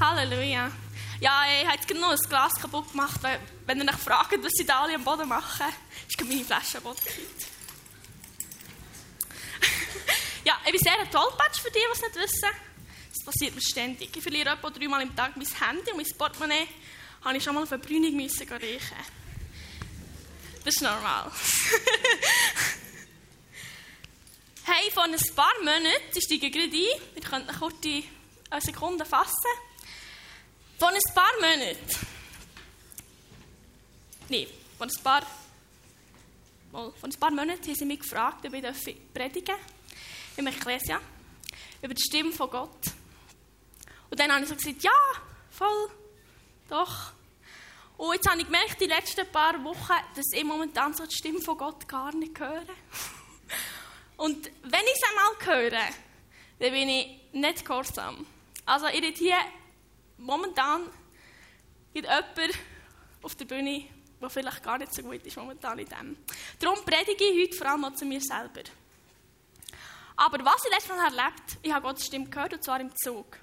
Halleluja. Ja, ich habe noch ein Glas kaputt gemacht, wenn ihr euch fragt, was sie da alle am Boden machen, ist meine Flasche am Boden ja, ich bin sehr ein Tollpatsch für die, die es nicht wissen. Das passiert mir ständig. Ich verliere etwa dreimal im Tag mein Handy und mein Portemonnaie. Habe ich schon mal auf eine Brünig müssen riechen. Das ist normal. hey, vor ein paar Monaten, ich steige gerade ein, wir können eine kurze eine Sekunde fassen. Vor ein paar Monaten, nein, vor ein paar, mal, vor ein paar Monaten haben sie mich gefragt, ob ich predigen im Ekklesia über die Stimme von Gott. Und dann habe ich so gesagt, ja, voll, doch. Und jetzt habe ich gemerkt, die letzten paar Wochen, dass ich momentan so die Stimme von Gott gar nicht höre. Und wenn ich es einmal höre, dann bin ich nicht gehorsam. Also ich rede hier momentan jemand auf der Bühne, der vielleicht gar nicht so gut ist momentan in dem. Darum predige ich heute vor allem auch zu mir selber. Aber was ich letztes Mal erlebt ich habe Gottes Stimme gehört, und zwar im Zug.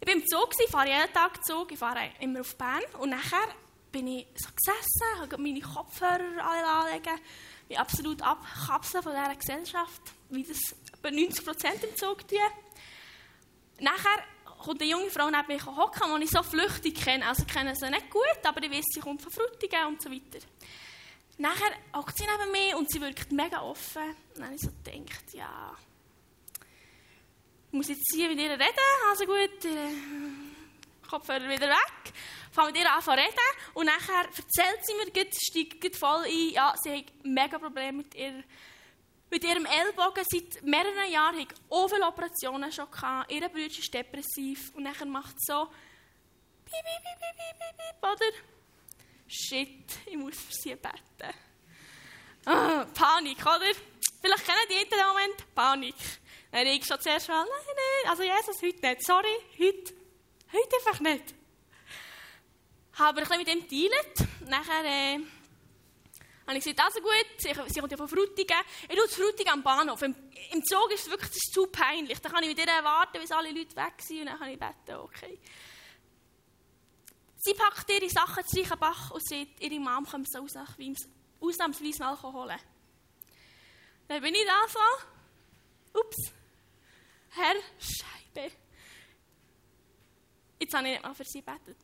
Ich war im Zug, ich fahre jeden Tag Zug, ich fahre immer auf Bern und nachher bin ich so gesessen, habe meine Kopfhörer alle anlegen, mich absolut abkapseln von dieser Gesellschaft, wie das etwa 90% im Zug tun. Nachher kommt eine junge Frau neben mich hocken, die ich so flüchtig kenne. Also ich kenne sie nicht gut, aber ich weiß, sie kommt von Frutigen und so weiter. Nachher hockt sie neben mir und sie wirkt mega offen. Und dann habe ich so gedacht, ja, ich muss jetzt hier mit ihr reden. Also gut, äh, Kopfhörer wieder weg. Fange mit ihr an zu reden und nachher erzählt sie mir, steigt voll ein, ja, sie hat mega Probleme mit ihr mit ihrem Ellbogen seit mehreren Jahren hat auch viele Operationen schon gehabt. Ihr Bruder ist depressiv und dann macht es so piep, piep, piep, piep, piep, oder? Shit, ich muss für sie beten. Ah, Panik, oder? Vielleicht kennen die in dem Moment Panik. Dann ich schon zuerst mal, nein, nein, also Jesus, heute nicht. Sorry, heute, heute einfach nicht. Habe ein bisschen mit ihm geteilt. Nachher, äh, habe ich gesagt, also gut, sie, sie kommt ja von Frutigen. Ich tue Frutigen am Bahnhof. Im, Im Zug ist es wirklich ist zu peinlich. Da kann ich mit ihr warten, bis alle Leute weg sind und dann kann ich beten, okay. Sie packt ihre Sachen zu Reichenbach und sagt, ihre Mom kommt so ausnahmsweise Alkohol holen. Dann bin ich da so, ups, Herr Scheibe. Jetzt habe ich nicht mal für sie gebetet.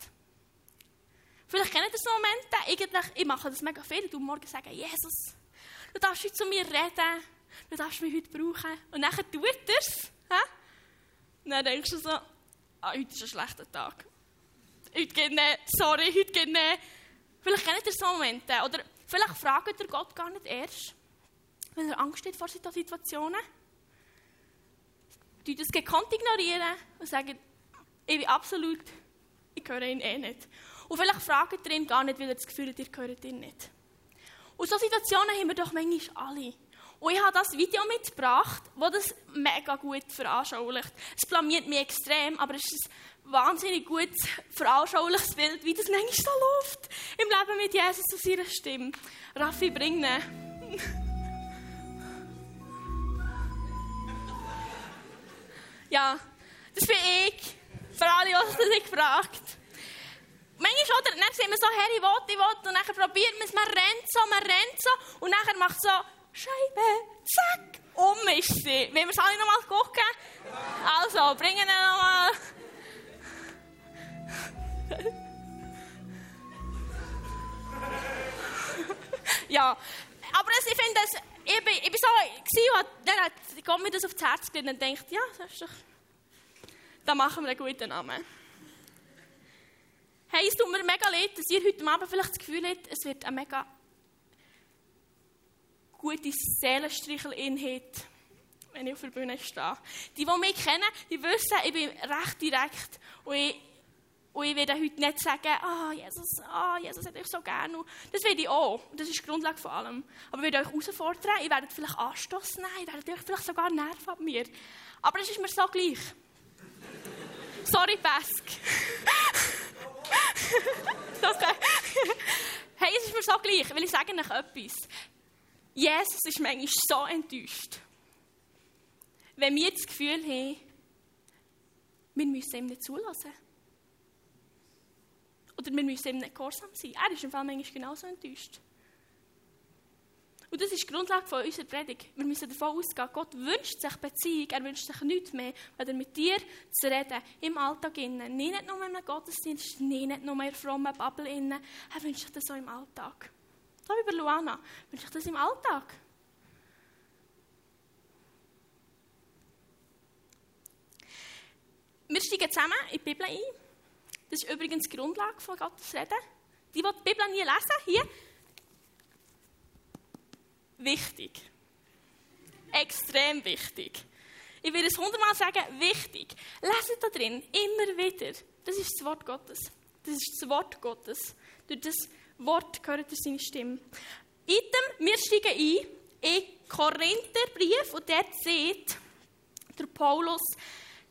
Vielleicht kennt ihr so Momente, eigentlich, ich mache das mega viel, du morgen sagen, Jesus, du darfst heute zu mir reden, du darfst mich heute brauchen. Und dann tut er es. Dann denkst du so, ah, heute ist ein schlechter Tag. Heute geht nicht, sorry, heute geht nicht. Vielleicht kennt ihr so Momente. Oder vielleicht fragt ihr Gott gar nicht erst, wenn er Angst hat vor solchen Situationen. Die das gekonnt ignorieren und sagen, ich bin absolut, ich höre ihn eh nicht. Und vielleicht fragt ihr ihn gar nicht, weil er das Gefühl hat, ihr gehört ihn nicht. Und solche Situationen haben wir doch manchmal alle. Und ich habe das Video mitgebracht, das das mega gut veranschaulicht. Es blamiert mich extrem, aber es ist ein wahnsinnig gut veranschauliches Bild, wie das manchmal so läuft im Leben mit Jesus und seiner Stimme. Raffi, bring ihn. ja, das bin ich. Für alle, die sich gefragt Manchmal, oder? Dann sehen wir so, Herr, ich will, ich will. Und dann probiert man es, man rennt so, man rennt so. Und dann macht so, Scheibe, zack, um ist sie. Wollen wir es alle nochmal gucken? Also, bringen wir nochmal. ja, aber ich finde das, ich bin, ich bin so, gewesen, dann hat, kommt mir das aufs Herz und denkt, ja, das ist doch, da machen wir einen guten Namen. Hey, es tut mir mega leid, dass ihr heute Abend vielleicht das Gefühl habt, es wird eine mega gute Seelenstreichel-Inhalt, wenn ich auf der Bühne stehe. Die, die mich kennen, die wissen, ich bin recht direkt und ich, und ich werde heute nicht sagen, ah, oh, Jesus, ah, oh, Jesus hat euch so gerne. Das werde ich auch. Das ist die Grundlage von allem. Aber ich werde euch herausfordern, ich werde vielleicht Anstoß nehmen, ich werde euch vielleicht sogar nerven an mir. Aber es ist mir so gleich. Sorry, Pesk. okay. Hey, es ist mir so gleich, weil ich sage euch etwas. Jesus ist manchmal so enttäuscht. wenn wir das Gefühl haben, wir müssen ihm nicht zulassen. Oder wir müssen ihm nicht gehorsam sein. Er ist im Fall manchmal genauso enttäuscht. Und das ist die Grundlage von unserer Predigt. Wir müssen davon ausgehen, Gott wünscht sich Beziehung, er wünscht sich nichts mehr, als mit dir zu reden, im Alltag innen. Nicht nur in einem Gottesdienst, nicht nur in einer frommen Bubble innen. Er wünscht sich das auch im Alltag. So wie bei Luana, wünscht sich das im Alltag. Wir steigen zusammen in die Bibel ein. Das ist übrigens die Grundlage von Gottes Reden. Die, die die Bibel nie lesen, hier, wichtig. Extrem wichtig. Ich will es hundertmal sagen, wichtig. Leset da drin, immer wieder. Das ist das Wort Gottes. Das ist das Wort Gottes. Durch das Wort gehört er seine Stimme. Item, wir steigen ein in Korintherbrief und dort sieht der Paulus,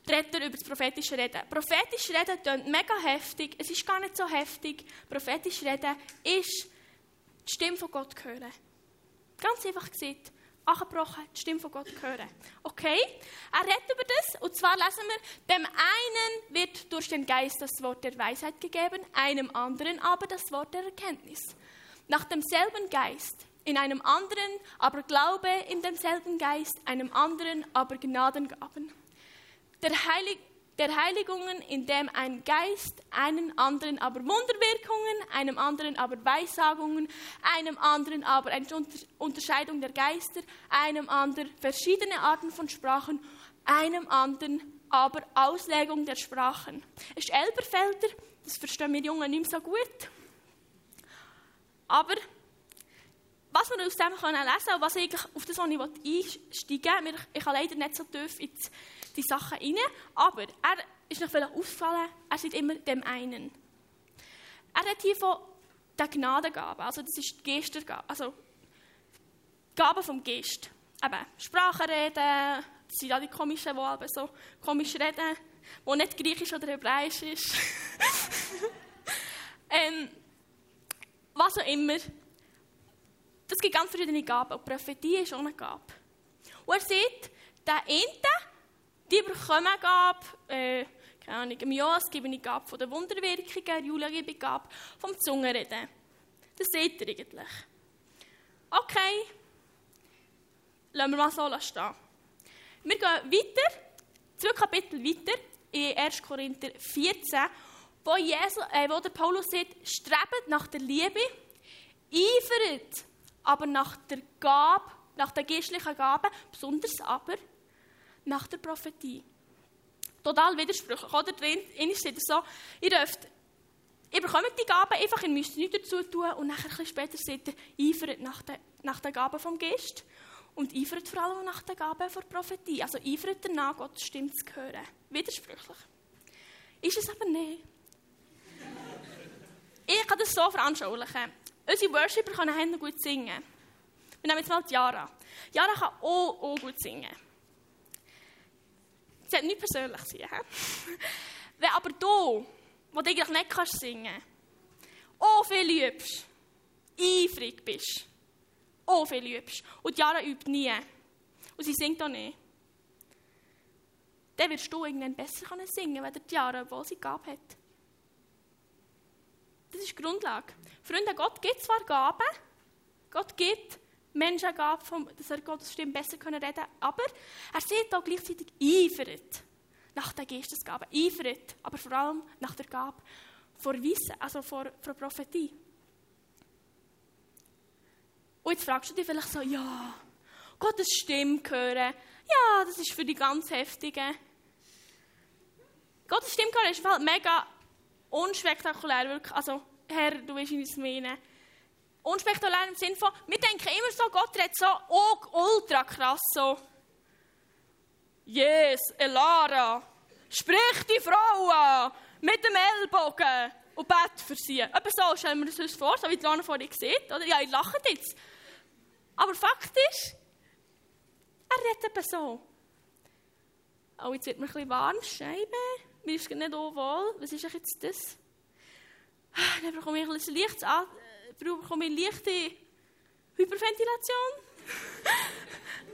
redet er über das prophetische Reden. Prophetisches Reden klingt mega heftig, es ist gar nicht so heftig. Prophetisches Reden ist die Stimme von Gott hören. Ganz einfach gesagt, angebrochen, die Stimme von Gott hören. Okay? Er redet über das, und zwar lesen wir, dem einen wird durch den Geist das Wort der Weisheit gegeben, einem anderen aber das Wort der Erkenntnis. Nach demselben Geist, in einem anderen aber Glaube in demselben Geist, einem anderen aber Gnadengaben. Der Heilige der Heiligungen, in dem ein Geist, einen anderen aber Wunderwirkungen, einem anderen aber Weissagungen, einem anderen aber eine Unterscheidung der Geister, einem anderen verschiedene Arten von Sprachen, einem anderen aber Auslegung der Sprachen. Es ist Elberfelder, das verstehen wir Jungen nicht mehr so gut. Aber was wir aus dem lesen können und was ich auf das, was ich einsteigen will, ich kann leider nicht so tief ins die Sachen rein. Aber er ist noch vielleicht aufgefallen, er sieht immer dem einen. Er hat hier von der Gnadengabe, also das ist die Gestergabe, also Gabe vom Geist. Eben, Sprachen reden, das sind ja die komischen, die aber so komisch reden, wo nicht griechisch oder hebräisch ist. ähm, was auch immer. Das gibt ganz verschiedene Gaben. Und Prophetie ist auch eine Gabe. Und er sieht, der eine die bekommen Gabe, äh, keine Ahnung, im Joas gebe ich Gabe von den Wunderwirkungen, Julia gebe ich Gabe vom Zungenreden. Das seht ihr eigentlich. Okay, lassen wir mal so stehen. Wir gehen weiter, zwei Kapitel weiter, in 1. Korinther 14, wo, Jesus, äh, wo der Paulus sagt, strebt nach der Liebe, eifert aber nach der Gabe, nach der geistlichen Gabe, besonders aber nach der Prophetie. Total widersprüchlich. Oder drin steht so, ihr dürft, ihr bekommt die Gaben einfach, ihr müsst nichts dazu tun und nachher ein bisschen später seht ihr, eifert nach der, nach der Gabe vom Geist und eifert vor allem nach der Gabe der Prophetie. Also eifert danach, Gottes Stimme zu hören. Widersprüchlich. Ist es aber nicht. ich kann das so veranschaulichen. Unsere Worshipper können gut singen. Wir nehmen jetzt mal Jara. Jara kann auch, auch gut singen. Es sollte nicht persönlich sein. Wenn aber du, wo du eigentlich nicht kannst singen auch viel liebst, eifrig bist, auch viel liebst, und Jara übt nie, und sie singt auch nicht, dann wirst du irgendwann besser singen können, wenn Jara, obwohl sie Gabe hat. Das ist die Grundlage. Freunde, Gott gibt zwar Gaben, Gott gibt Menschen gab, dass er Gottes Stimme besser reden können. Aber er sieht auch gleichzeitig eifert nach der Geistesgabe. Eifert, aber vor allem nach der Gabe vor Wissen, also vor, vor Prophetie. Und jetzt fragst du dich vielleicht so, ja, Gottes Stimme hören, ja, das ist für die ganz Heftigen. Gottes Stimme hören ist mega unspektakulär, wirklich. Also, Herr, du willst es meinen unspektakulär im Sinne von, wir denken immer so, Gott redet so oh, ultra krass so. Yes, Elara, sprich die Frau an mit dem Ellbogen und bet für sie. Etwa so stellen wir uns vor, so wie die Lana vorhin sieht. Oder? Ja, ich lache jetzt. Aber Fakt ist, er redet eben so. Oh, jetzt wird mir ein bisschen warm, Scheibe. Mir ist nicht so wohl. Was ist jetzt das? Dann bekomme ich ein Licht an bekomme ich leichte Hyperventilation.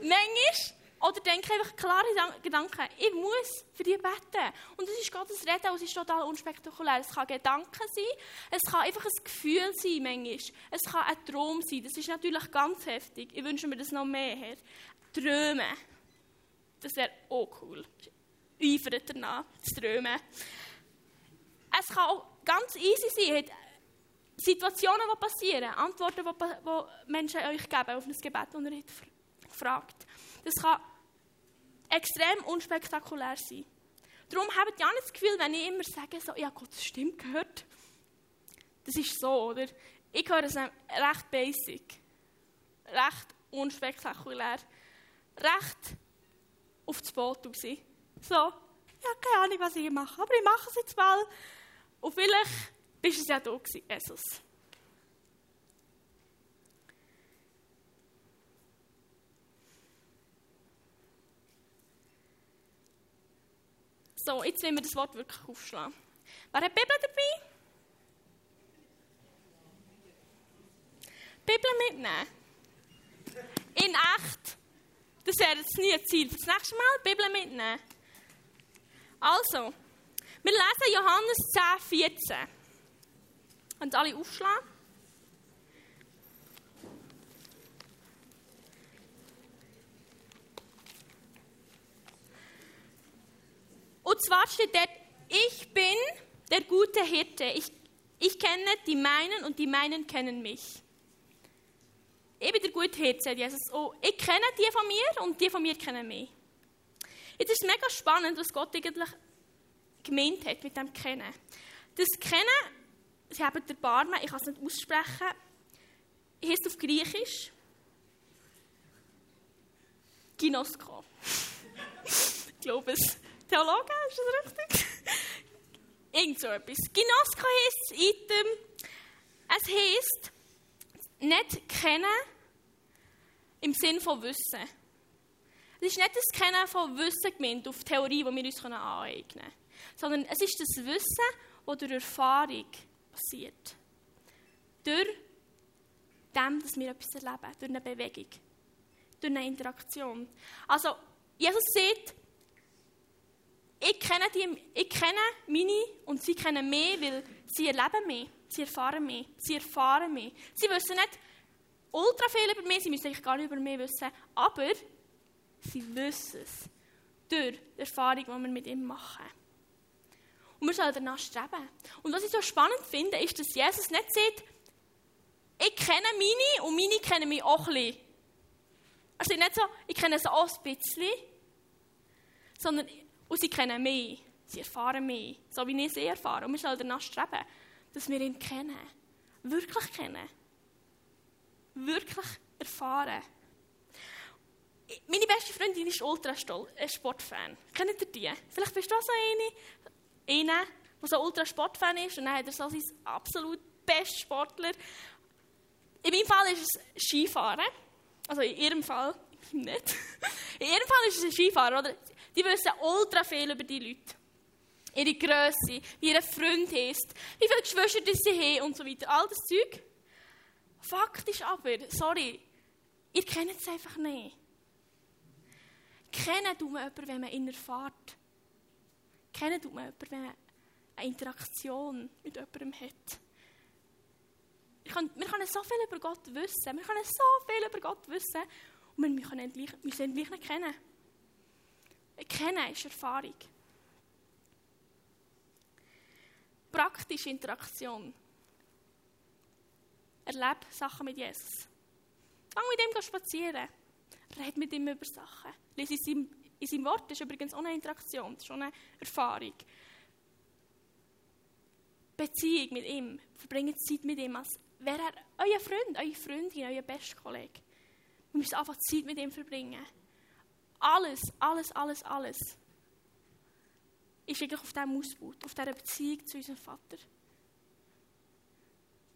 Manchmal. Oder denke einfach klare Gedanken. Ich muss für die beten. Und es ist Gottes Reden und es ist total unspektakulär. Es kann Gedanken sein, es kann einfach ein Gefühl sein, manchmal. Es kann ein Traum sein. Das ist natürlich ganz heftig. Ich wünsche mir das noch mehr. Herr. Träumen. Das wäre auch cool. Eifert danach, zu träumen. Es kann auch ganz easy sein. Situationen, die passieren, Antworten, die Menschen euch geben auf ein Gebet, und ihr fragt. Das kann extrem unspektakulär sein. Darum habt ihr auch nicht das Gefühl, wenn ich immer sage, so, ja, Gott, das stimmt gehört. Das ist so, oder? Ich höre es recht basic, recht unspektakulär, recht auf das Boot raus. So, ja, keine Ahnung, was ich mache, aber ich mache es jetzt mal. Und vielleicht bist es ja da gewesen, Jesus. So, jetzt wollen wir das Wort wirklich aufschlagen. Wer hat die Bibel dabei? Bibel mitnehmen. In echt. Das wäre jetzt nie ein Ziel. Für das nächste Mal Bibel mitnehmen. Also, wir lesen Johannes 10, 14. Und alle aufschlagen. Und zwar steht dort, ich bin der gute Hirte. Ich, ich kenne die meinen und die meinen kennen mich. Ich bin der gute Hirte, sagt Jesus. Oh, ich kenne die von mir und die von mir kennen mich. Jetzt ist es mega spannend, was Gott eigentlich gemeint hat mit dem Kennen. Das Kennen Sie haben den Barmen, ich kann es nicht aussprechen, heißt auf Griechisch Ginosko. ich glaube es. Theologe, ist das richtig? Irgend so etwas. Ginosko heisst das Item, es heisst nicht kennen im Sinn von Wissen. Es ist nicht das Kennen von Wissen gemeint, auf Theorie, die wir uns aneignen können, sondern es ist das Wissen, das durch Erfahrung passiert. Durch dem, dass wir etwas erleben, durch eine Bewegung, durch eine Interaktion. Also, Jesus sagt, ich kenne, die, ich kenne meine und sie kennen mich, weil sie erleben mich, sie erfahren mich, sie erfahren mich. Sie wissen nicht ultra viel über mich, sie müssen eigentlich gar nicht über mich wissen, aber sie wissen es durch die Erfahrung, die wir mit ihm machen. Und wir sollen danach streben. Und was ich so spannend finde, ist, dass Jesus nicht sagt, ich kenne meine und meine kennen mich auch ein bisschen. Er sagt nicht so, ich kenne sie auch ein bisschen, sondern und sie kennen mich. Sie erfahren mich, so wie ich sie erfahre. Und wir sollen danach streben, dass wir ihn kennen. Wirklich kennen. Wirklich erfahren. Meine beste Freundin ist Ultrasportfan. Äh, Kennt ihr die? Vielleicht bist du auch so eine einer, der so ultra Sportfan ist und dann hat er so sein absolut bester Sportler. In meinem Fall ist es Skifahren. Also in ihrem Fall nicht. In ihrem Fall ist es ein Skifahrer, oder? Die wissen ultra viel über die Leute. Ihre Größe, wie ihr Freund ist, wie viele Geschwister sie haben und so weiter. All das Zeug. Fakt ist aber, sorry, ihr kennt es einfach nicht. Kennen du jemanden, wenn man ihn erfahrt? Kennen tut man jemanden, wenn man eine Interaktion mit jemandem hat. Können, wir können so viel über Gott wissen. Wir können so viel über Gott wissen. Und wir können ihn müssen ihn gleich nicht kennen. Kennen ist Erfahrung. Praktische Interaktion. Erlebe Sachen mit Jesus. Fang mit ihm spazieren. Red mit ihm über Sachen. Lese in in seinem Wort ist übrigens auch eine Interaktion, das ist schon eine Erfahrung. Beziehung mit ihm, verbringt Zeit mit ihm, als wäre er euer Freund, eure Freundin, euer bester Kollege. Wir müssen einfach Zeit mit ihm verbringen. Alles, alles, alles, alles ist wirklich auf diesem Ausbaut, auf dieser Beziehung zu unserem Vater.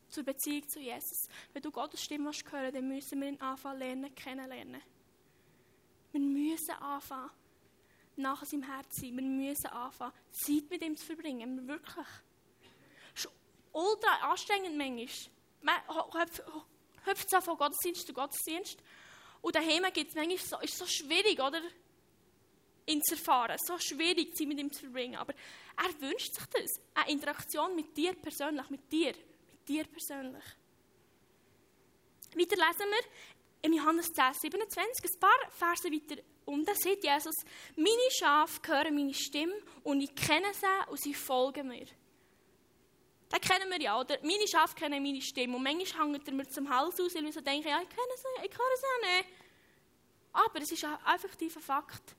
Zur Beziehung zu Jesus. Wenn du Gottes Stimme hören dann müssen wir ihn anfangen lernen, kennenlernen. Wir müssen anfangen, nach seinem Herz zu sein. Wir müssen anfangen, Zeit mit ihm zu verbringen. Wir wirklich. Es ist ultra anstrengend manchmal. Man hüpft so von Gottesdienst zu Gottesdienst. Und daheim gibt es manchmal so, ist so schwierig, oder? Ihn zu erfahren. So schwierig, Zeit mit ihm zu verbringen. Aber er wünscht sich das. Eine Interaktion mit dir persönlich, mit dir. Mit dir persönlich. Weiter lesen wir im Johannes 10, 27, ein paar Verse weiter unten, sagt Jesus, meine Schafe hören meine Stimme und ich kenne sie und sie folgen mir. Das kennen wir ja, oder? Meine Schafe kennen meine Stimme. Und manchmal hängt er mir zum Hals aus, weil ich so denke, ja, ich kenne sie, ich höre sie nicht. Aber es ist ein effektiver Fakt.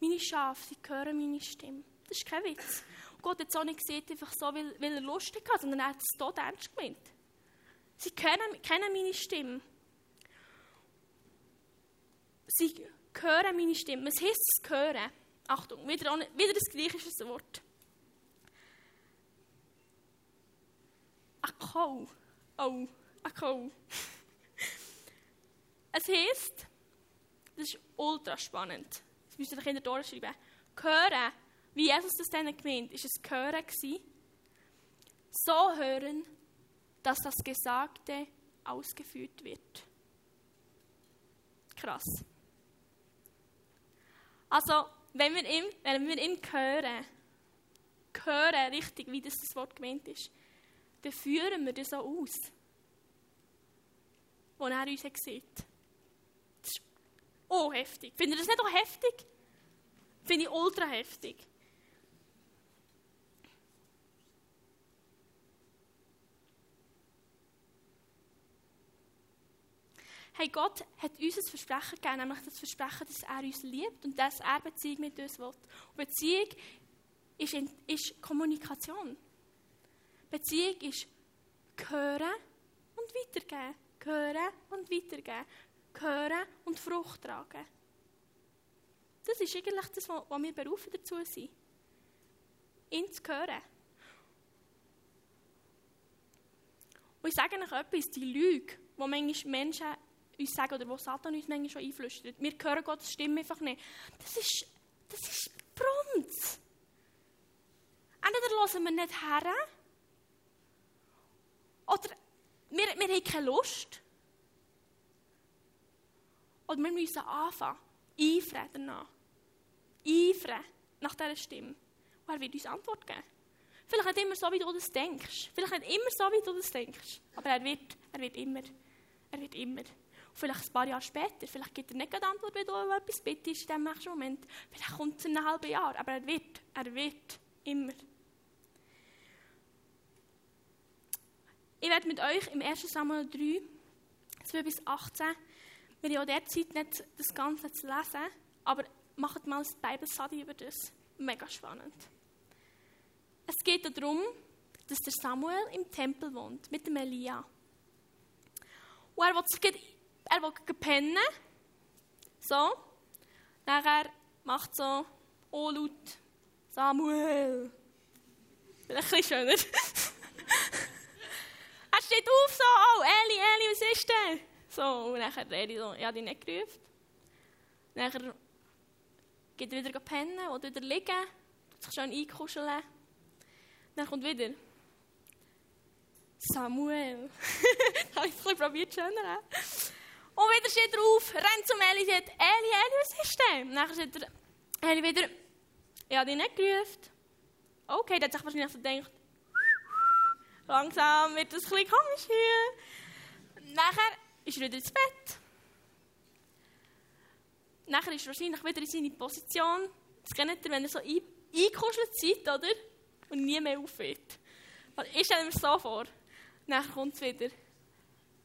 Meine Schafe, sie hören meine Stimme. Das ist kein Witz. Und Gott hat es auch nicht gesehen, einfach so, weil, weil er lustig hat, sondern er hat es tot ernst gemeint. Sie kennen, kennen meine Stimme. Sie hören meine Stimme. Was heißt es hören? Achtung, wieder, wieder das gleiche Wort. Akau. Oh, Akau. Es heisst, das ist ultra spannend. Das müsst ihr euch in der durchschreiben. Hören, wie Jesus das dann gemeint ist es Hören. So hören, dass das Gesagte ausgeführt wird. Krass. Also, wenn wir ihn, wenn wir ihn hören, hören richtig, wie das, das Wort gemeint ist, dann führen wir das so aus, wo er uns sieht. Das ist oh heftig. Findet ihr das nicht auch heftig? Finde ich ultra heftig. Hey, Gott hat uns ein Versprechen gegeben, nämlich das Versprechen, dass er uns liebt und dass er Beziehung mit uns will. Und Beziehung ist, in, ist Kommunikation. Beziehung ist hören und weitergeben. Hören und weitergeben. Hören und Frucht tragen. Das ist eigentlich das, was wir berufen dazu sind. Ihn zu hören. Und ich sage euch etwas, die Lüge, die manchmal Menschen uns sagen oder wo Satan uns manchmal schon einflüstert, wir hören Gottes Stimme einfach nicht. Das ist, das ist Brunz. Entweder hören wir nicht her, oder wir, wir haben keine Lust. Oder wir müssen anfangen, eifern danach. Eifern nach dieser Stimme. Und er wird uns Antwort geben. Vielleicht nicht immer so, wie du das denkst. Vielleicht nicht immer so, wie du das denkst. Aber er wird, er wird immer. Er wird immer. Vielleicht ein paar Jahre später. Vielleicht gibt er nicht die Antwort, wenn du etwas bittest in diesem nächsten Moment. Vielleicht kommt es in einem halben Jahr. Aber er wird. Er wird. Immer. Ich werde mit euch im 1. Samuel 3, 2 bis 18, wir haben ja derzeit nicht das Ganze zu lesen, aber macht mal ein Bibelstudy über das. Mega spannend. Es geht darum, dass der Samuel im Tempel wohnt, mit dem Elia. Und er will, sich, er will pennen. So. Nachher macht so, oh laut, Samuel. Ein bisschen schöner. er steht auf so, oh Eli, Eli, was ist denn? So, und dann Eli so, ja, die nicht gerufen. Nachher geht er wieder pennen oder wieder liegen, sich schön einkuscheln. Dann kommt wieder Samuel. habe ich ein bisschen probiert, schöner. Und wieder steht er auf, rennt zum Eli und sagt, Eli, Eli, was ist denn? Dann sagt er, Eli wieder, ich habe dich nicht gerufen. Okay, der hat sich wahrscheinlich so gedacht, langsam wird das ein bisschen komisch hier. Nachher ist er wieder ins Bett. Nachher ist er wahrscheinlich wieder in seine Position. Das kennt ihr, wenn er so eingekuschelt seid, oder? Und nie mehr aufhört. Ich stelle mir so vor. Nachher kommt es wieder.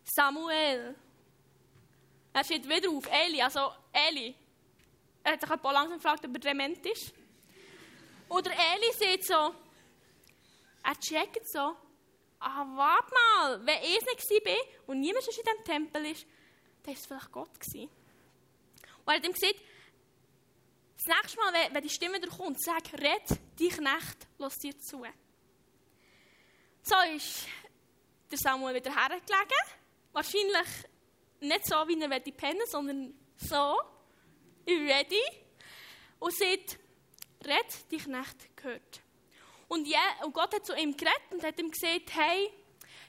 Samuel. Er steht wieder auf. Eli, also Eli. Er hat sich ein paar langsam gefragt, ob er dement ist. Oder Eli sieht so, er checkt so, ah, warte mal, wenn ich es nicht war und niemand in diesem Tempel ist, dann war es vielleicht Gott. Gewesen. Und er hat ihm gesagt, das nächste Mal, wenn die Stimme wieder kommt, sag, red, die Knecht, lass dir zu. So ist der Samuel wieder hergelegen. Wahrscheinlich nicht so, wie er pennen sondern so, ready. Und sagt, red, die Knecht gehört. Und, ja, und Gott hat zu ihm geredet und hat ihm gesagt, hey,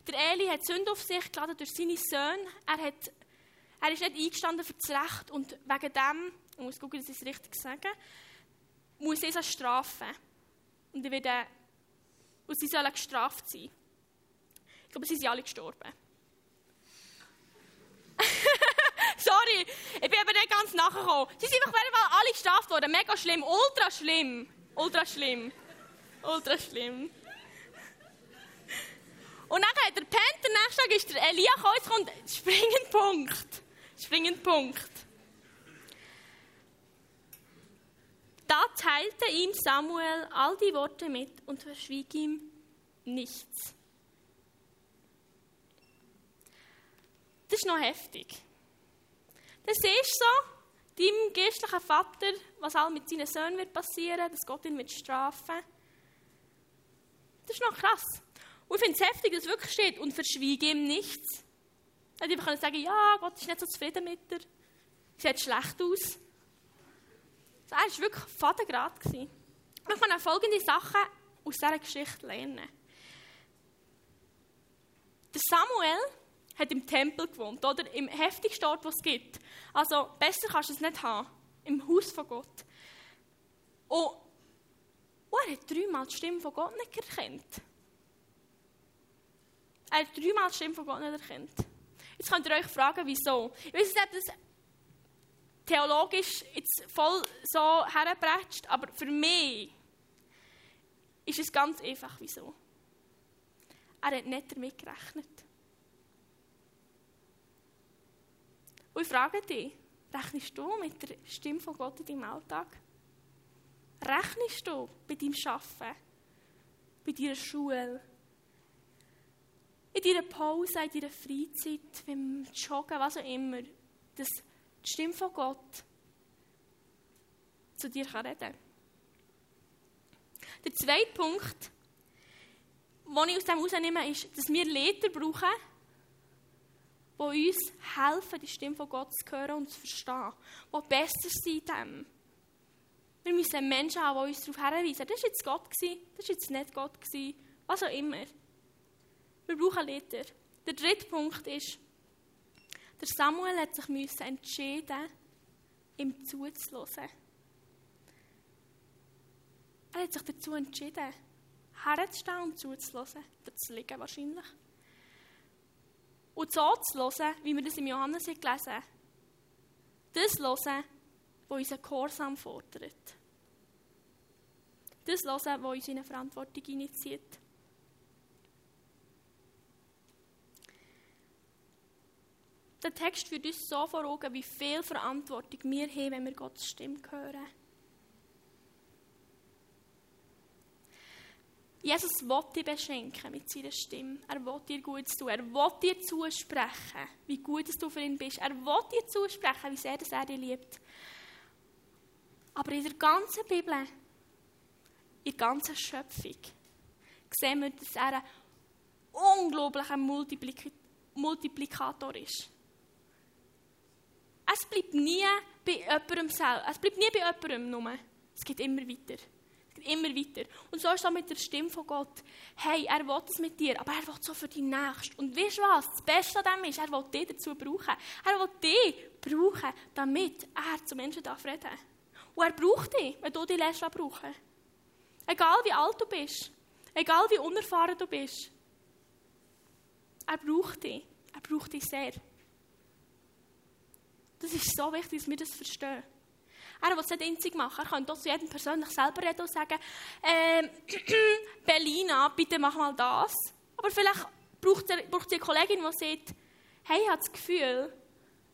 der Eli hat Sünde auf sich geladen durch seine Söhne. Er hat, Er ist nicht eingestanden für das Recht und wegen dem, ich muss gucken, dass ich es richtig sage, muss ich es strafen. Und, ich werde, und sie sollen gestraft sein. Ich glaube, sie sind alle gestorben. Sorry, ich bin eben nicht ganz nachgekommen. Sie sind einfach alle gestraft worden. Mega schlimm, ultra schlimm. Ultra schlimm. Ultra schlimm. Und dann hat er der nächste Tag ist der Elia gekommen, kommt springend Punkt. Springend Punkt. Da teilte ihm Samuel all die Worte mit und verschwieg ihm nichts. Das ist noch heftig. Das ist so, deinem geistlichen Vater, was all mit seinen Söhnen wird passieren, dass Gott ihn wird strafen. Das ist noch krass. Und ich finde es heftig, dass es wirklich steht, und verschwiege ihm nichts. Er hätte einfach sagen ja, Gott ist nicht so zufrieden mit dir. Sieht schlecht aus. Er war wirklich Vatergrad. Wir können folgende Sachen aus dieser Geschichte lernen. Der Samuel hat im Tempel gewohnt, oder? Im heftigsten Ort, was es gibt. Also, besser kannst du es nicht haben. Im Haus von Gott. Und, und er hat dreimal die Stimme von Gott nicht erkannt. Er hat dreimal die Stimme von Gott nicht erkannt. Jetzt könnt ihr euch fragen, wieso. Ich weiß nicht, ob das theologisch jetzt voll so herbretscht, aber für mich ist es ganz einfach, wieso. Er hat nicht damit gerechnet. Und ich frage dich, rechnest du mit der Stimme von Gott in deinem Alltag? Rechnest du bei deinem Arbeiten, bei deiner Schule, in deiner Pause, in deiner Freizeit, beim Joggen, was auch immer, dass die Stimme von Gott zu dir reden kann? Der zweite Punkt, den ich aus dem herausnehme, ist, dass wir Leiter brauchen, die uns helfen, die Stimme von Gott zu hören und zu verstehen, die besser sind in dem. Wir müssen Menschen haben, die uns darauf hinweisen. Das war jetzt Gott, das war jetzt nicht Gott, was auch immer. Wir brauchen Leiter. Der dritte Punkt ist, der Samuel hat sich entschieden, ihm zuzulassen. Er hat sich dazu entschieden, herzustehen und zuzulassen. Das liegen wahrscheinlich. Und so zu hören, wie wir das im Johannes gelesen haben. Das hören, was unseren Gehorsam fordert. Das hören, was uns in eine Verantwortung initiiert. Der Text führt uns so vor Augen, wie viel Verantwortung wir haben, wenn wir Gottes Stimme hören. Jesus will dich beschenken mit seiner Stimme. Er will dir Gutes tun. Er will dir zusprechen, wie gut du für ihn bist. Er will dir zusprechen, wie sehr er dich liebt. Aber in der ganzen Bibel, in der ganzen Schöpfung, sehen wir, dass er ein unglaublicher Multiplik Multiplikator ist. Es bleibt nie bei jemandem selbst. Es bleibt nie bei jemandem nur. Es geht immer weiter. Immer weiter. Und so ist auch mit der Stimme von Gott. Hey, er will es mit dir, aber er will so für die Nächste. Und weißt du was? Das Beste an dem ist, er will dich dazu brauchen. Er will dich brauchen, damit er zu Menschen darf reden Und er braucht dich, wenn du dich lässt brauchen. Egal wie alt du bist, egal wie unerfahren du bist. Er braucht dich. Er braucht dich sehr. Das ist so wichtig, dass wir das verstehen. Er will es nicht einzig machen. Er kann doch zu jedem persönlich selber reden und sagen, äh, Belina, bitte mach mal das. Aber vielleicht braucht er, braucht die Kollegin, die sagt, hey, ich habe das Gefühl,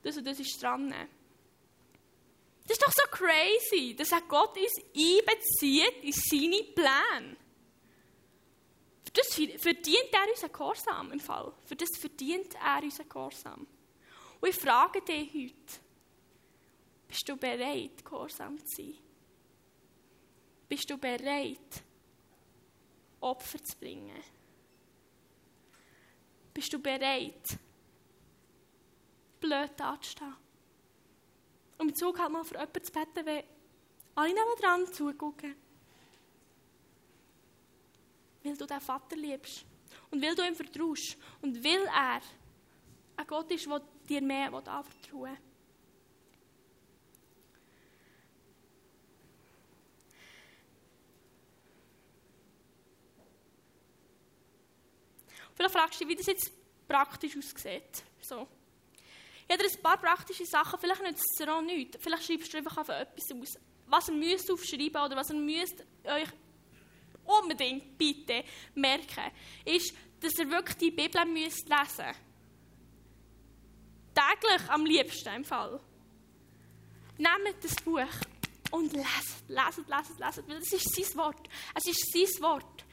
das und das ist dran. Das ist doch so crazy, dass er Gott uns einbezieht in seine Pläne. Für das verdient er unseren Gehorsam im Fall. Für das verdient er unseren Gehorsam. Und ich frage dich heute, bist du bereit, gehorsam zu sein? Bist du bereit, Opfer zu bringen? Bist du bereit, blöd anzustehen? Und im Zug halt mal für jemanden zu beten, wenn alle dran zugucken. Weil du deinen Vater liebst. Und weil du ihm vertraust. Und weil er ein Gott ist, der dir mehr anvertrauen will. Vielleicht fragst du dich, wie das jetzt praktisch aussieht. So. Ich habe dir ein paar praktische Sachen, vielleicht nützt es auch nichts. Vielleicht schreibst du einfach auf etwas aus. Was ihr müsst aufschreiben oder was ihr müsst euch unbedingt bitte merken, ist, dass ihr wirklich die Bibel müsst lesen Täglich am liebsten im Fall. Nehmt das Buch und leset, leset, leset, leset, weil das ist sein Wort. Es ist sein Wort.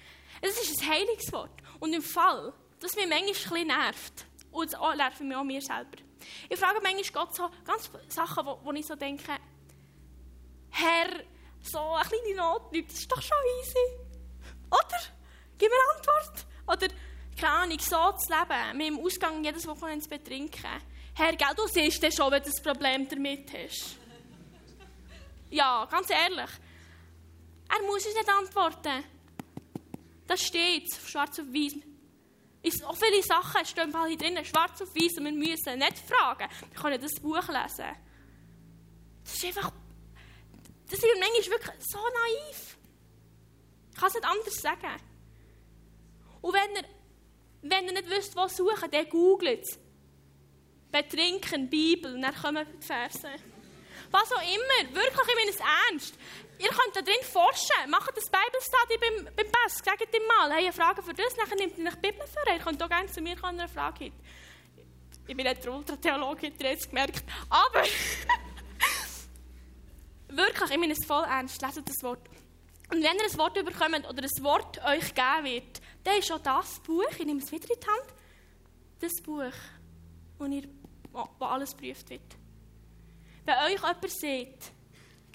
Es ist ein heiliges Wort. Und im Fall, das mich manchmal ein nervt, und das nervt mich auch mir selber. Ich frage manchmal Gott so ganz Sachen, wo, wo ich so denke, Herr, so eine kleine Not, das ist doch schon easy. Oder? Gib mir eine Antwort. Oder, keine Ahnung, so zu leben, mit dem Ausgang jedes Wochenende zu betrinken. Herr, gell, du siehst das schon, wenn du ein Problem damit hast. Ja, ganz ehrlich. Er muss uns nicht antworten. Das steht schwarz auf weiß. So viele Sachen stehen hier drin, schwarz auf weiß, und wir müssen nicht fragen. Wir können das Buch lesen. Das ist einfach. Das ist manchmal wirklich so naiv. Ich kann es nicht anders sagen. Und wenn ihr, wenn ihr nicht wisst, wo suchen, dann googelt es. Betrinken, Bibel, und dann kommen die Verse. Was auch immer, wirklich, ich meine es ernst. Ihr könnt da drin forschen. Macht das Bibelstudy beim, beim Pass. Sagt ihm mal, hey, eine Frage für das, dann nimmt ihr die Bibel vor. Ihr könnt auch gerne zu mir kommen, eine Frage habt. Ich bin nicht der Ultratheologe, habt ihr jetzt gemerkt. Aber, wirklich, ich meine es voll ernst. Leset das Wort. Und wenn ihr ein Wort überkommt oder ein Wort euch gegeben wird, dann ist auch das Buch, ich nehme es wieder in die Hand, das Buch, wo, ihr, wo alles geprüft wird. Wenn euch jemand sieht,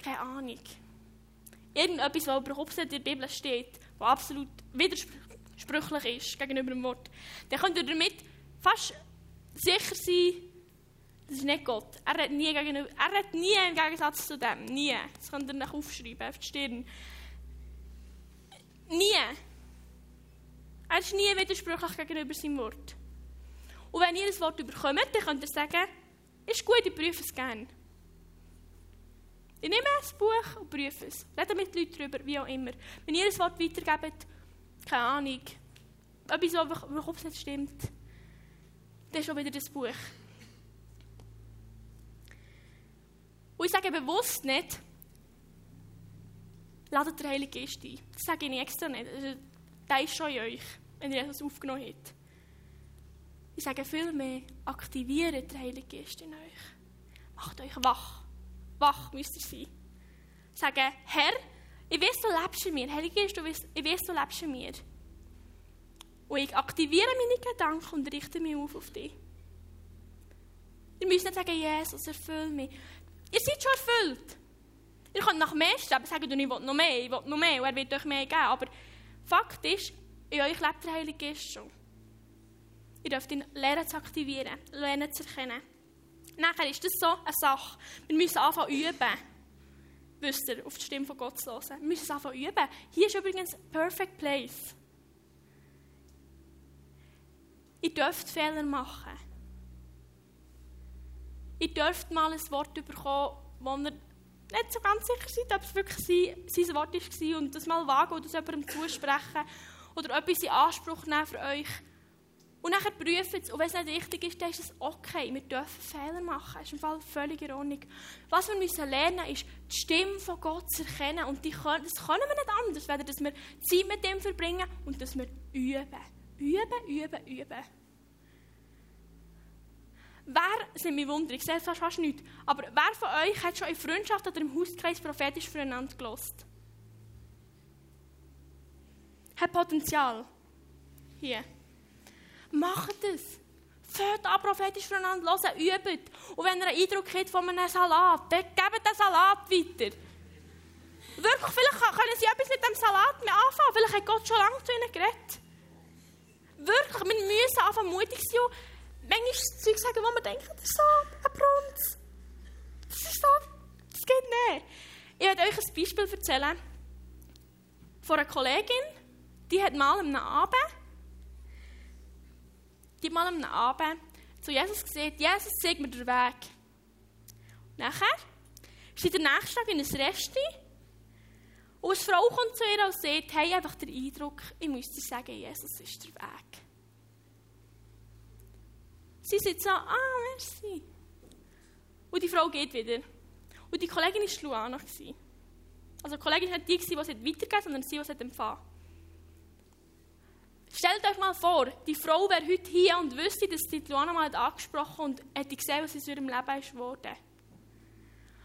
keine Ahnung, irgendetwas, was überhaupt in der Bibel steht, was absolut widersprüchlich ist gegenüber dem Wort, dann könnt ihr damit fast sicher sein, das ist nicht Gott. Er hat nie, gegenüber, er hat nie im Gegensatz zu dem. Nie. Das könnt ihr nicht aufschreiben auf die Stirn. Nie. Er ist nie widersprüchlich gegenüber seinem Wort. Und wenn ihr das Wort überkommt, dann könnt ihr sagen, ist gut, ich prüfe es gerne. Ich nehme ein Buch und prüfe es. Rede mit Leuten darüber, wie auch immer. Wenn ihr ein Wort weitergebt, keine Ahnung, etwas, was überhaupt nicht stimmt, dann ist schon wieder das Buch. Und ich sage bewusst nicht, ladet den Heiligen Geist ein. Das sage ich extra nicht. Also, der ist schon in euch, wenn ihr etwas aufgenommen habt. Ich sage vielmehr, aktiviert den Heiligen Geist in euch. Macht euch wach wach müsst ihr sein. Sagen, Herr, ich weiß, du lebst in mir. Heilige Geist, ich weiß, du lebst in mir. Und ich aktiviere meine Gedanken und richte mich auf auf dich. Ihr müsst nicht sagen, Jesus, erfüll mich. Ihr seid schon erfüllt. Ihr könnt nach mehr streben, sagen, ich will noch mehr, ich will noch mehr, und er wird euch mehr geben. Aber Fakt ist, in euch lebt der Heilige Geist schon. Ihr dürft ihn lernen zu aktivieren, lernen zu erkennen. Nachher ist das so eine Sache. Wir müssen anfangen üben. Wisst ihr, auf die Stimme von Gott zu hören. Wir müssen es anfangen üben. Hier ist übrigens perfect place. Ihr dürft Fehler machen. Ihr dürft mal ein Wort bekommen, wo ihr nicht so ganz sicher seid, ob es wirklich sein, Wort war und das mal wagen oder das jemandem zusprechen oder etwas in Anspruch nehmen für euch. Und nachher prüfen es. Und wenn es nicht richtig ist, dann ist es okay. Wir dürfen Fehler machen. Das ist im Fall völlig in Ordnung. Was wir müssen lernen ist, die Stimme von Gott zu erkennen. Und die können, das können wir nicht anders, weder dass wir Zeit mit dem verbringen und dass wir üben. Üben, üben, üben. Wer, sind wir wundern, ich sehe fast, fast nichts, aber wer von euch hat schon in Freundschaft oder im Hauskreis prophetisch füreinander gelost? Hat Potenzial. Hier. Macht es. Fällt an, prophetisch voneinander hören, übt. Und wenn ihr einen Eindruck habt von einem Salat, dann gebt den Salat weiter. Wirklich, vielleicht können sie etwas mit dem Salat mehr anfangen. Vielleicht hat Gott schon lange zu ihnen geredet. Wirklich, wir müssen einfach mutig sein manchmal Zeug sagen, wo man denkt, das ist so ein Brunz. Das ist so, das geht nicht. Ich werde euch ein Beispiel erzählen von einer Kollegin, die hat mal am Abend die mal am Abend zu Jesus gesagt, Jesus, zeig mir den Weg. Nachher ist sie der nächste Tag in ein Restaurant und eine Frau kommt zu ihr und sagt, hey, einfach den Eindruck, ich müsste sagen, Jesus ist der Weg. Sie sagt so, ah, merci. Und die Frau geht wieder. Und die Kollegin war Luana. Also die Kollegin war nicht die, die weitergegeben sondern sie, die empfangen Stellt euch mal vor, die Frau wäre heute hier und wüsste, dass die Luana mal angesprochen und hätte gesehen, was in ihrem Leben ist geworden.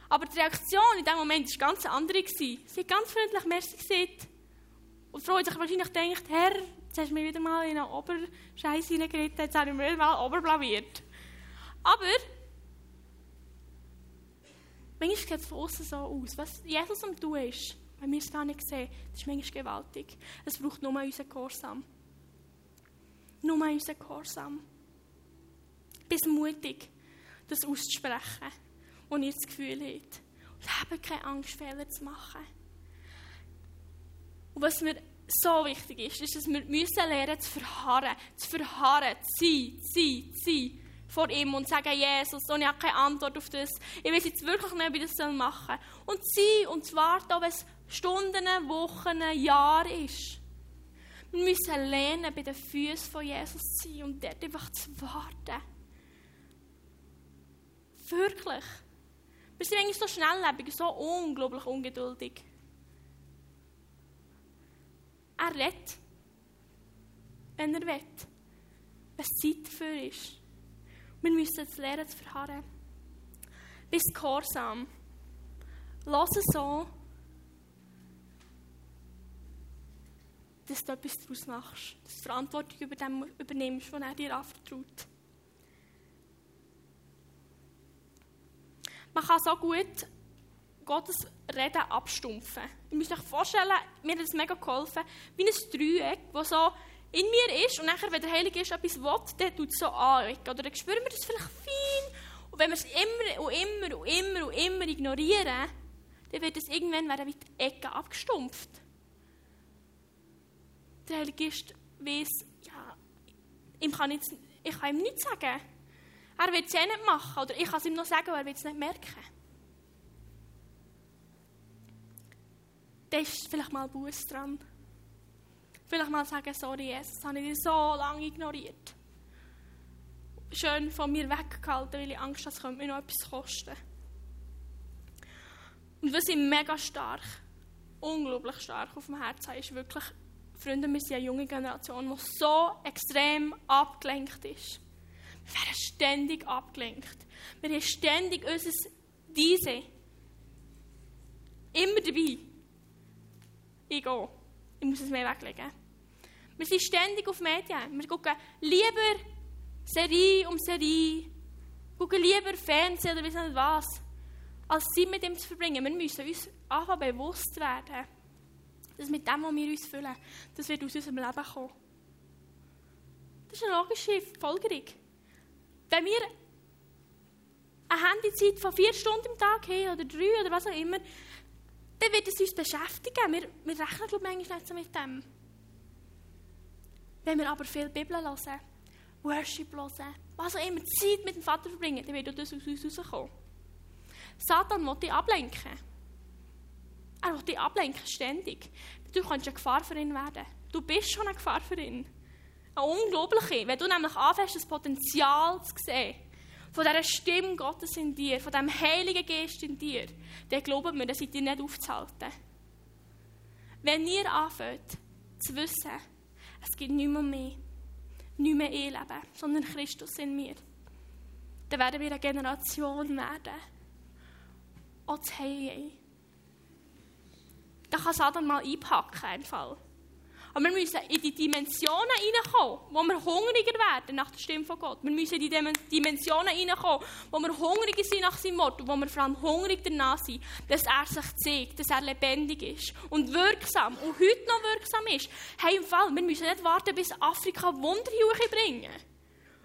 Aber die Reaktion in diesem Moment war ganz andere. Sie hat ganz freundlich Merci gesagt. Und die Frau hat sich wahrscheinlich gedacht, Herr, jetzt hast du mich wieder mal in einen Oberscheiß hineingeritten, jetzt habe ich mir mal oberblaviert. Aber manchmal sieht es von außen so aus. Was Jesus am tun ist, wenn wir es gar nicht sehen, das ist manchmal gewaltig. Es braucht nur unseren Gehorsam. Nur unseren Gehorsam. Bist mutig, das auszusprechen, wo ihr das Gefühl habt. Und habt keine Angst, Fehler zu machen. Und was mir so wichtig ist, ist, dass wir müssen lernen zu verharren, zu verharren, zu sein, zu sein, zu sein vor ihm und sagen, Jesus, und ich habe keine Antwort auf das. Ich weiß jetzt wirklich nicht, wie ich das machen soll. Und sein und zu warten, wenn es Stunden, Wochen, Jahre ist. Wir müssen lernen, bei den Füßen von Jesus zu sein und dort einfach zu warten. Wirklich. Wir sind eigentlich so schnelllebig, so unglaublich ungeduldig. Er redet, wenn er will, wenn es Zeit dafür ist. Wir müssen jetzt lernen zu verharren. Bist gehorsam. Lass es so, dass du etwas daraus machst, dass du Verantwortung über dem übernimmst, was er dir anvertraut. Man kann so gut Gottes Reden abstumpfen. Ich muss euch vorstellen, mir hat das mega geholfen, wie ein Dreieck, das so in mir ist und nachher, wenn der Heilige ist etwas will, dann tut es so an. Oder dann spüren wir das vielleicht fein. Und wenn wir es immer und immer und immer und immer ignorieren, dann wird es irgendwann werden wie die abgestumpft. Der Heilige Geist weiss, ja, ihm kann ich, ich kann ihm nichts sagen. Er wird es eh nicht machen. Oder ich kann es ihm noch sagen, aber er wird es nicht merken. Da ist vielleicht mal Buß dran. Vielleicht mal sagen, sorry, Jesus, das habe ich dir so lange ignoriert. Schön von mir weggehalten, weil ich Angst habe, es könnte mir noch etwas kosten. Und was ich mega stark, unglaublich stark auf dem Herzen ist wirklich, Freunde, wir sind eine junge Generation, die so extrem abgelenkt ist. Wir werden ständig abgelenkt. Wir haben ständig unser Diese immer dabei. Ich gehe. Ich muss es mehr weglegen. Wir sind ständig auf Medien. Wir gucken lieber Serie um Serie, gucken lieber Fernsehen oder wissen nicht was, als Zeit mit ihm zu verbringen. Wir müssen uns einfach bewusst werden, dass mit dem, was wir uns fühlen, das wird aus unserem Leben kommen. Das ist eine logische Folgerung. Wenn wir eine Handyzeit von vier Stunden im Tag haben oder drei oder was auch immer, dann wird es uns beschäftigen. Wir, wir rechnen, glaube ich, manchmal nicht so mit dem. Wenn wir aber viel Bibel hören, Worship hören, was auch immer, Zeit mit dem Vater verbringen, dann wird das aus uns rauskommen. Satan dich ablenken. Er dich ablenken, ständig. Du kannst eine Gefahr für ihn werden. Du bist schon eine Gefahr für ihn. Eine unglaubliche. Wenn du nämlich anfängst, das Potenzial zu sehen, von dieser Stimme Gottes in dir, von diesem Heiligen Geist in dir, dann glauben wir, dann seid ihr nicht aufzuhalten. Wenn ihr anfängt zu wissen, es gibt nicht mehr mehr, nicht mehr ihr Leben, sondern Christus in mir, dann werden wir eine Generation werden, auch zu Hause. Da kann Satan mal einpacken, einfach. Aber wir müssen in die Dimensionen hineinkommen, wo wir hungriger werden nach der Stimme von Gott. Wir müssen in die Dimensionen hineinkommen, wo wir hungriger sind nach seinem Wort und wo wir vor allem hungrig danach sind, dass er sich zeigt, dass er lebendig ist und wirksam und heute noch wirksam ist. Hey, im Fall, wir müssen nicht warten, bis Afrika Wunderjuche bringen.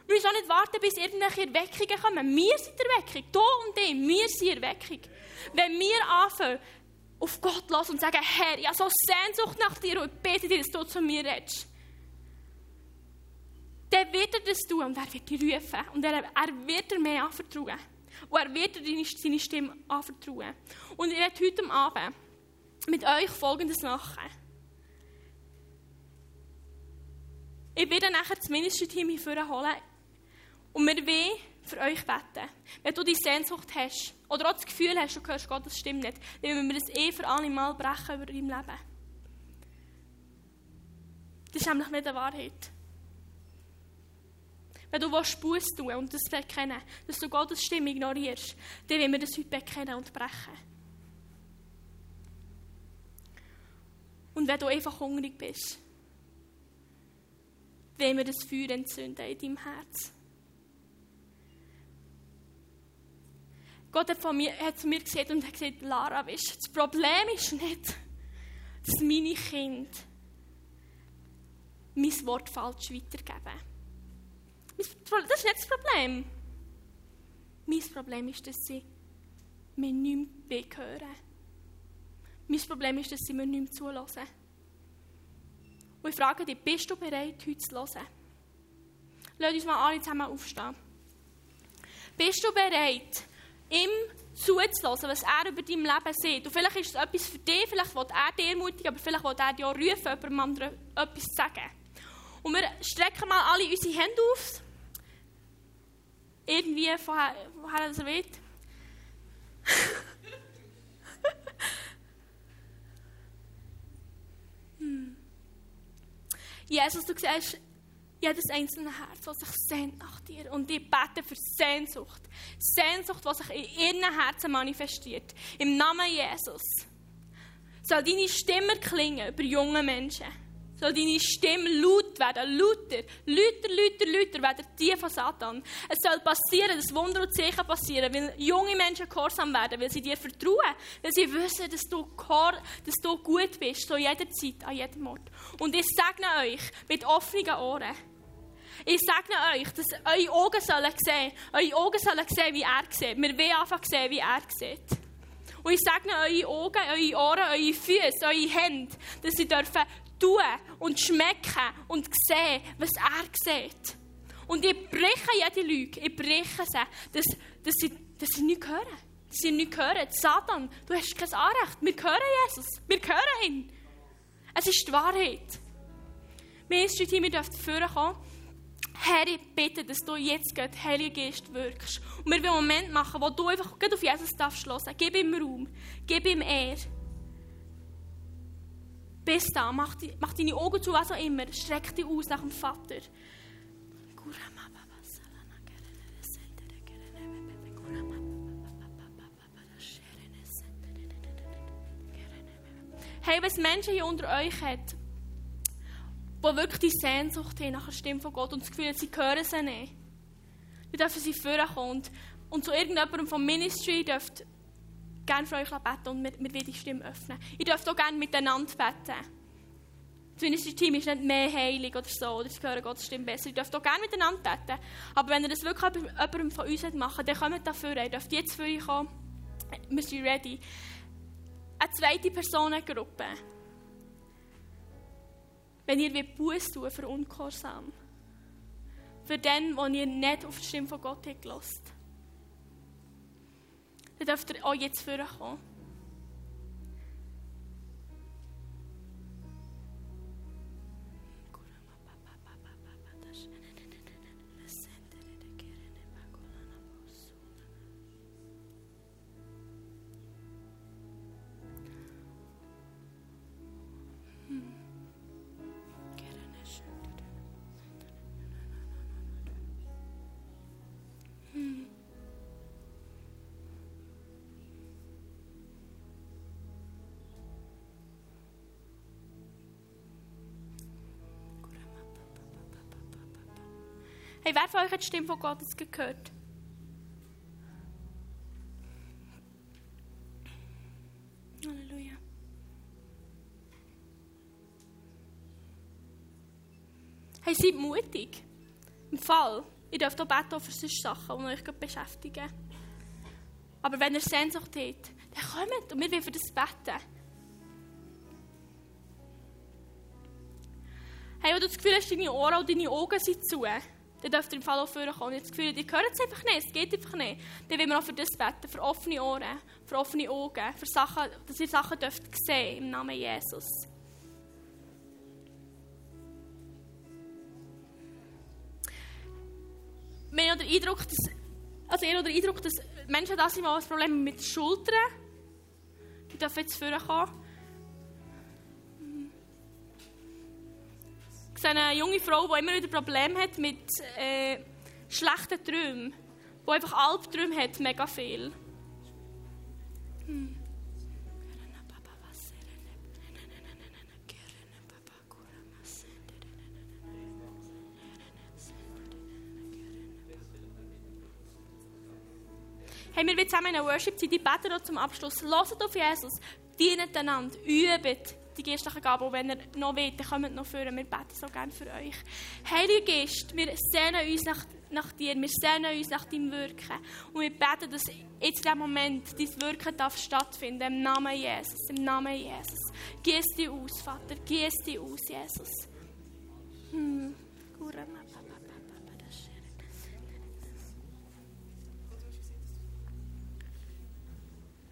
Wir müssen auch nicht warten, bis irgendwelche Erweckungen kommen. Wir sind Erweckung. Du und ich, wir sind Erweckung. Wenn wir anfangen, auf Gott los und sagen, Herr, ich habe so Sehnsucht nach dir und ich bete dir, dass du zu mir redest. dann wird er das tun und er wird dich rufen. Und er, er wird dir mehr anvertrauen. Und er wird dir seine Stimme anvertrauen. Und ich werde heute Abend mit euch Folgendes machen. Ich werde nachher das Ministry-Team hier holen und wir wollen für euch beten. Wenn du die Sehnsucht hast oder auch das Gefühl hast, du hörst Gott, das stimmt nicht, dann müssen wir das eh für alle Mal brechen über dein Leben. Das ist nämlich nicht die Wahrheit. Wenn du Buß tun und das bekennen, dass du Gottes Stimme ignorierst, dann wollen wir das heute bekennen und brechen. Und wenn du einfach hungrig bist, wollen wir das Feuer entzünden in deinem Herz. Gott hat, von mir, hat zu mir gesagt und hat gesagt, Lara, weißt, das Problem ist nicht, dass meine Kinder mein Wort falsch weitergeben. Das ist nicht das Problem. Mein Problem ist, dass sie mir nicht mehr. Mein Problem ist, dass sie mir nicht zulassen. Und ich frage dich, bist du bereit, heute zu hören? Lass uns mal alle zusammen aufstehen. Bist du bereit, ihm zuzulassen, was er über dein Leben sieht? Und vielleicht ist es etwas für dich, vielleicht will er dir ermutigen, aber vielleicht will er dir auch rufen, jemandem anderen etwas zu sagen. Und wir strecken mal alle unsere Hände auf. Irgendwie, woher, woher das will. hm. Jesus, du siehst jedes einzelne Herz, das sich sehnt nach dir. Und ich bete für Sehnsucht. Sehnsucht, die sich in ihren Herzen manifestiert. Im Namen Jesus soll deine Stimme klingen über junge Menschen soll deine Stimme laut werden, lauter, lauter, lauter, lauter werden die von Satan. Es soll passieren, dass Wunder und Zeichen passieren, weil junge Menschen gehorsam werden, weil sie dir vertrauen, weil sie wissen, dass du, dass du gut bist, zu jeder Zeit, an jedem Ort. Und ich segne euch mit offenen Ohren. Ich segne euch, dass eure Augen sollen sehen, eure Augen sollen sehen, wie er sieht. Wir wollen einfach sehen, wie er sieht. Und ich segne eure Augen, eure Ohren, eure Füße, eure Hände, dass sie dürfen tun und schmecken und sehen, was er sieht. Und ich breche jede Lüge, ich breche sie, dass, dass, sie, dass sie nicht hören. Dass sie nicht hören. Satan, du hast kein Anrecht. Wir hören Jesus. Wir hören ihn. Es ist die Wahrheit. Ministry-Team, ihr dürft vorkommen. Herr, ich bitte, dass du jetzt Gott, Heilige Geist, wirkst. Und wir wollen einen Moment machen, wo du einfach auf Jesus darfst hören. Gib ihm Raum. Gib ihm Ehre. Bis da, mach, die, mach deine Augen zu, was auch immer. Streck dich aus nach dem Vater. Hey, was Menschen hier unter euch hat, die wirklich die Sehnsucht haben nach der Stimme von Gott und das Gefühl, sie hören sie nicht, dann dürfen sie vorkommen und, und zu irgendjemandem vom Ministry dürft gerne für euch beten und wir, wir die Stimme öffnen. Ihr dürft auch gerne miteinander beten. Das Ministry-Team ist nicht mehr heilig oder so, oder sie hören Gottes Stimme besser. Ihr dürft auch gerne miteinander beten. Aber wenn ihr das wirklich jemandem von uns machen dann kommt dafür. Ihr dürft jetzt für euch kommen. Wir sind ready. Eine zweite Personengruppe. Wenn ihr Buß tun für Ungehorsam. Für den, wo ihr nicht auf die Stimme von Gott habt gelassen dann dürft ihr auch jetzt vorkommen. Hey, wer von euch hat die Stimme von Gottes gehört? Halleluja. Hey, seid mutig. Im Fall, ihr dürft auch beten für solche Sachen, die euch beschäftigen. Aber wenn ihr Sehnsucht habt, dann kommt und wir wollen für das beten. Hey, du das Gefühl hast, deine Ohren und deine Augen sind zu, dann dürft ihr im Fall auch vorkommen. Ich das Gefühl, ihr hört es einfach nicht, es geht einfach nicht. Dann wollen wir auch für das beten, für offene Ohren, für offene Augen, für Sachen, dass ihr Sachen dürft sehen im Namen Jesus. Wir haben Eindruck, dass, also ich habe den Eindruck, dass Menschen da sind, die ein Problem mit Schultern Die dürfen jetzt vorkommen. Ich sehe eine junge Frau, die immer wieder Probleme hat mit äh, schlechten Träumen. Die einfach Albträume hat, mega viel. Hm. Hey, wir wollen zusammen in einer Worship-Zeit, beten zum Abschluss. Hört auf Jesus, dient einander, übt die geistlichen Gaben. Und wenn ihr noch wollt, dann kommt noch führen. Wir beten so gerne für euch. Heiliger Geist, wir sehnen uns nach, nach dir. Wir sehnen uns nach deinem Wirken. Und wir beten, dass jetzt in diesem Moment dein Wirken darf stattfinden. Im Namen Jesus. Im Namen Jesus. Gieß dich aus, Vater. Gieß dich aus, Jesus. Hm.